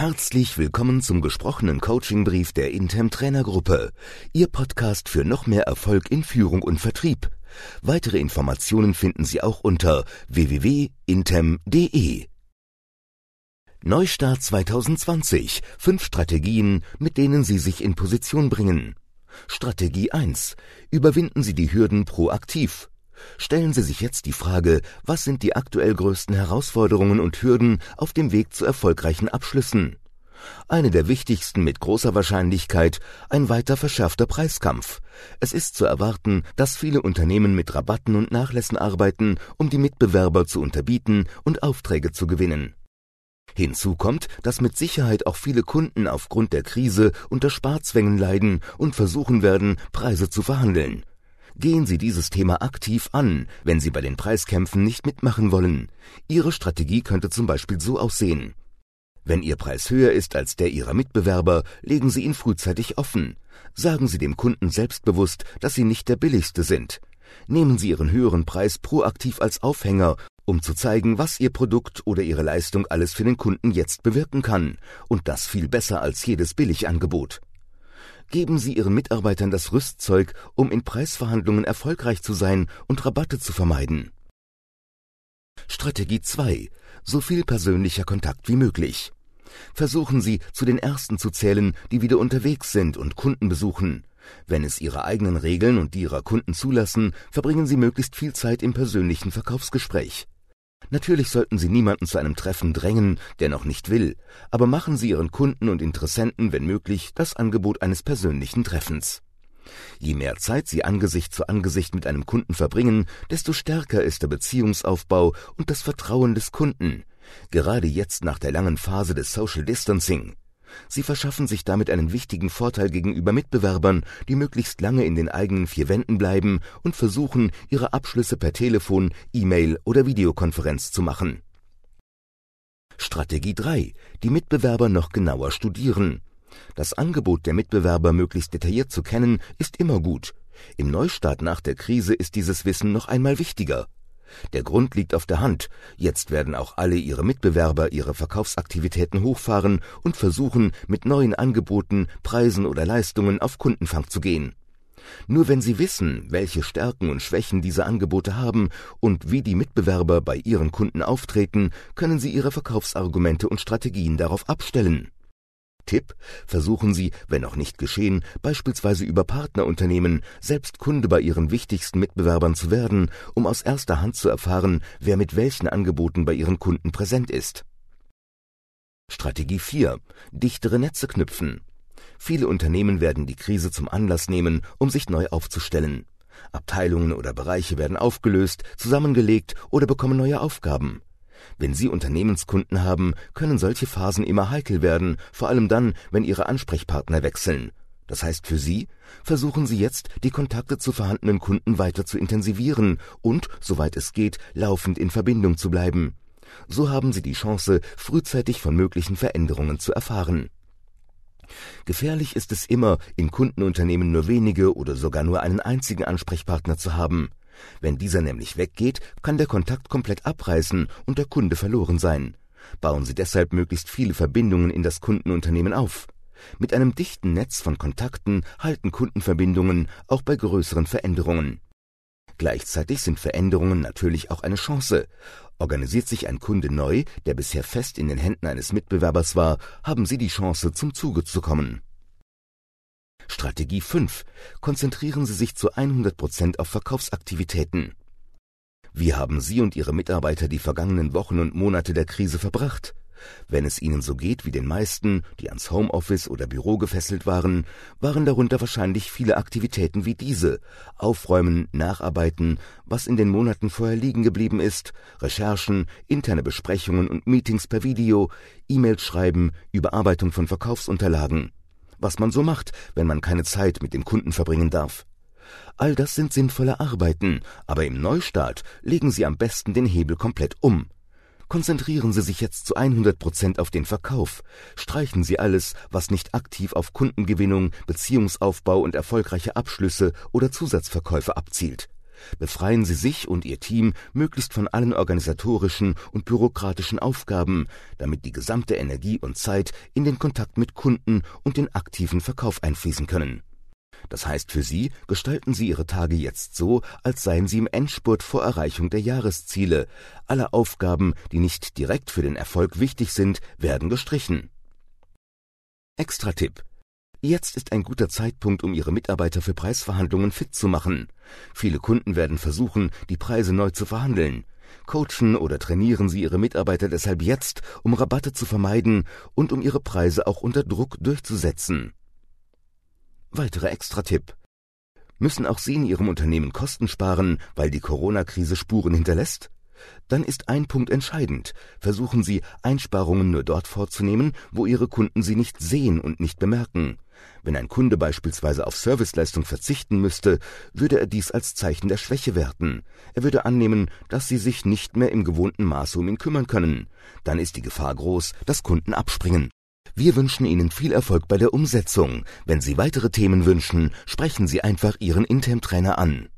Herzlich willkommen zum gesprochenen Coachingbrief der Intem Trainergruppe, Ihr Podcast für noch mehr Erfolg in Führung und Vertrieb. Weitere Informationen finden Sie auch unter www.intem.de. Neustart 2020. Fünf Strategien, mit denen Sie sich in Position bringen. Strategie 1. Überwinden Sie die Hürden proaktiv. Stellen Sie sich jetzt die Frage, was sind die aktuell größten Herausforderungen und Hürden auf dem Weg zu erfolgreichen Abschlüssen? Eine der wichtigsten mit großer Wahrscheinlichkeit ein weiter verschärfter Preiskampf. Es ist zu erwarten, dass viele Unternehmen mit Rabatten und Nachlässen arbeiten, um die Mitbewerber zu unterbieten und Aufträge zu gewinnen. Hinzu kommt, dass mit Sicherheit auch viele Kunden aufgrund der Krise unter Sparzwängen leiden und versuchen werden, Preise zu verhandeln. Gehen Sie dieses Thema aktiv an, wenn Sie bei den Preiskämpfen nicht mitmachen wollen. Ihre Strategie könnte zum Beispiel so aussehen. Wenn Ihr Preis höher ist als der Ihrer Mitbewerber, legen Sie ihn frühzeitig offen. Sagen Sie dem Kunden selbstbewusst, dass Sie nicht der billigste sind. Nehmen Sie Ihren höheren Preis proaktiv als Aufhänger, um zu zeigen, was Ihr Produkt oder Ihre Leistung alles für den Kunden jetzt bewirken kann, und das viel besser als jedes Billigangebot. Geben Sie Ihren Mitarbeitern das Rüstzeug, um in Preisverhandlungen erfolgreich zu sein und Rabatte zu vermeiden. Strategie 2. So viel persönlicher Kontakt wie möglich. Versuchen Sie, zu den Ersten zu zählen, die wieder unterwegs sind und Kunden besuchen. Wenn es Ihre eigenen Regeln und die Ihrer Kunden zulassen, verbringen Sie möglichst viel Zeit im persönlichen Verkaufsgespräch. Natürlich sollten Sie niemanden zu einem Treffen drängen, der noch nicht will, aber machen Sie Ihren Kunden und Interessenten, wenn möglich, das Angebot eines persönlichen Treffens. Je mehr Zeit Sie Angesicht zu Angesicht mit einem Kunden verbringen, desto stärker ist der Beziehungsaufbau und das Vertrauen des Kunden, gerade jetzt nach der langen Phase des Social Distancing. Sie verschaffen sich damit einen wichtigen Vorteil gegenüber Mitbewerbern, die möglichst lange in den eigenen vier Wänden bleiben und versuchen, ihre Abschlüsse per Telefon, E-Mail oder Videokonferenz zu machen. Strategie 3. Die Mitbewerber noch genauer studieren. Das Angebot der Mitbewerber möglichst detailliert zu kennen, ist immer gut. Im Neustart nach der Krise ist dieses Wissen noch einmal wichtiger. Der Grund liegt auf der Hand. Jetzt werden auch alle ihre Mitbewerber ihre Verkaufsaktivitäten hochfahren und versuchen, mit neuen Angeboten, Preisen oder Leistungen auf Kundenfang zu gehen. Nur wenn Sie wissen, welche Stärken und Schwächen diese Angebote haben und wie die Mitbewerber bei Ihren Kunden auftreten, können Sie Ihre Verkaufsargumente und Strategien darauf abstellen. Tipp, versuchen Sie, wenn noch nicht geschehen, beispielsweise über Partnerunternehmen selbst Kunde bei Ihren wichtigsten Mitbewerbern zu werden, um aus erster Hand zu erfahren, wer mit welchen Angeboten bei Ihren Kunden präsent ist. Strategie 4. Dichtere Netze knüpfen. Viele Unternehmen werden die Krise zum Anlass nehmen, um sich neu aufzustellen. Abteilungen oder Bereiche werden aufgelöst, zusammengelegt oder bekommen neue Aufgaben. Wenn Sie Unternehmenskunden haben, können solche Phasen immer heikel werden, vor allem dann, wenn Ihre Ansprechpartner wechseln. Das heißt für Sie, versuchen Sie jetzt, die Kontakte zu vorhandenen Kunden weiter zu intensivieren und, soweit es geht, laufend in Verbindung zu bleiben. So haben Sie die Chance, frühzeitig von möglichen Veränderungen zu erfahren. Gefährlich ist es immer, in Kundenunternehmen nur wenige oder sogar nur einen einzigen Ansprechpartner zu haben. Wenn dieser nämlich weggeht, kann der Kontakt komplett abreißen und der Kunde verloren sein. Bauen Sie deshalb möglichst viele Verbindungen in das Kundenunternehmen auf. Mit einem dichten Netz von Kontakten halten Kundenverbindungen auch bei größeren Veränderungen. Gleichzeitig sind Veränderungen natürlich auch eine Chance. Organisiert sich ein Kunde neu, der bisher fest in den Händen eines Mitbewerbers war, haben Sie die Chance, zum Zuge zu kommen. Strategie 5. Konzentrieren Sie sich zu 100 Prozent auf Verkaufsaktivitäten. Wie haben Sie und Ihre Mitarbeiter die vergangenen Wochen und Monate der Krise verbracht? Wenn es Ihnen so geht wie den meisten, die ans Homeoffice oder Büro gefesselt waren, waren darunter wahrscheinlich viele Aktivitäten wie diese Aufräumen, Nacharbeiten, was in den Monaten vorher liegen geblieben ist, Recherchen, interne Besprechungen und Meetings per Video, E-Mails schreiben, Überarbeitung von Verkaufsunterlagen was man so macht, wenn man keine Zeit mit dem Kunden verbringen darf. All das sind sinnvolle Arbeiten, aber im Neustart legen Sie am besten den Hebel komplett um. Konzentrieren Sie sich jetzt zu 100 Prozent auf den Verkauf. Streichen Sie alles, was nicht aktiv auf Kundengewinnung, Beziehungsaufbau und erfolgreiche Abschlüsse oder Zusatzverkäufe abzielt. Befreien Sie sich und Ihr Team möglichst von allen organisatorischen und bürokratischen Aufgaben, damit die gesamte Energie und Zeit in den Kontakt mit Kunden und den aktiven Verkauf einfließen können. Das heißt für Sie, gestalten Sie Ihre Tage jetzt so, als seien Sie im Endspurt vor Erreichung der Jahresziele. Alle Aufgaben, die nicht direkt für den Erfolg wichtig sind, werden gestrichen. Extra-Tipp. Jetzt ist ein guter Zeitpunkt, um Ihre Mitarbeiter für Preisverhandlungen fit zu machen. Viele Kunden werden versuchen, die Preise neu zu verhandeln. Coachen oder trainieren Sie Ihre Mitarbeiter deshalb jetzt, um Rabatte zu vermeiden und um Ihre Preise auch unter Druck durchzusetzen. Weiterer Extra-Tipp. Müssen auch Sie in Ihrem Unternehmen Kosten sparen, weil die Corona-Krise Spuren hinterlässt? Dann ist ein Punkt entscheidend. Versuchen Sie, Einsparungen nur dort vorzunehmen, wo Ihre Kunden sie nicht sehen und nicht bemerken. Wenn ein Kunde beispielsweise auf Serviceleistung verzichten müsste, würde er dies als Zeichen der Schwäche werten. Er würde annehmen, dass Sie sich nicht mehr im gewohnten Maße um ihn kümmern können. Dann ist die Gefahr groß, dass Kunden abspringen. Wir wünschen Ihnen viel Erfolg bei der Umsetzung. Wenn Sie weitere Themen wünschen, sprechen Sie einfach Ihren Intem-Trainer an.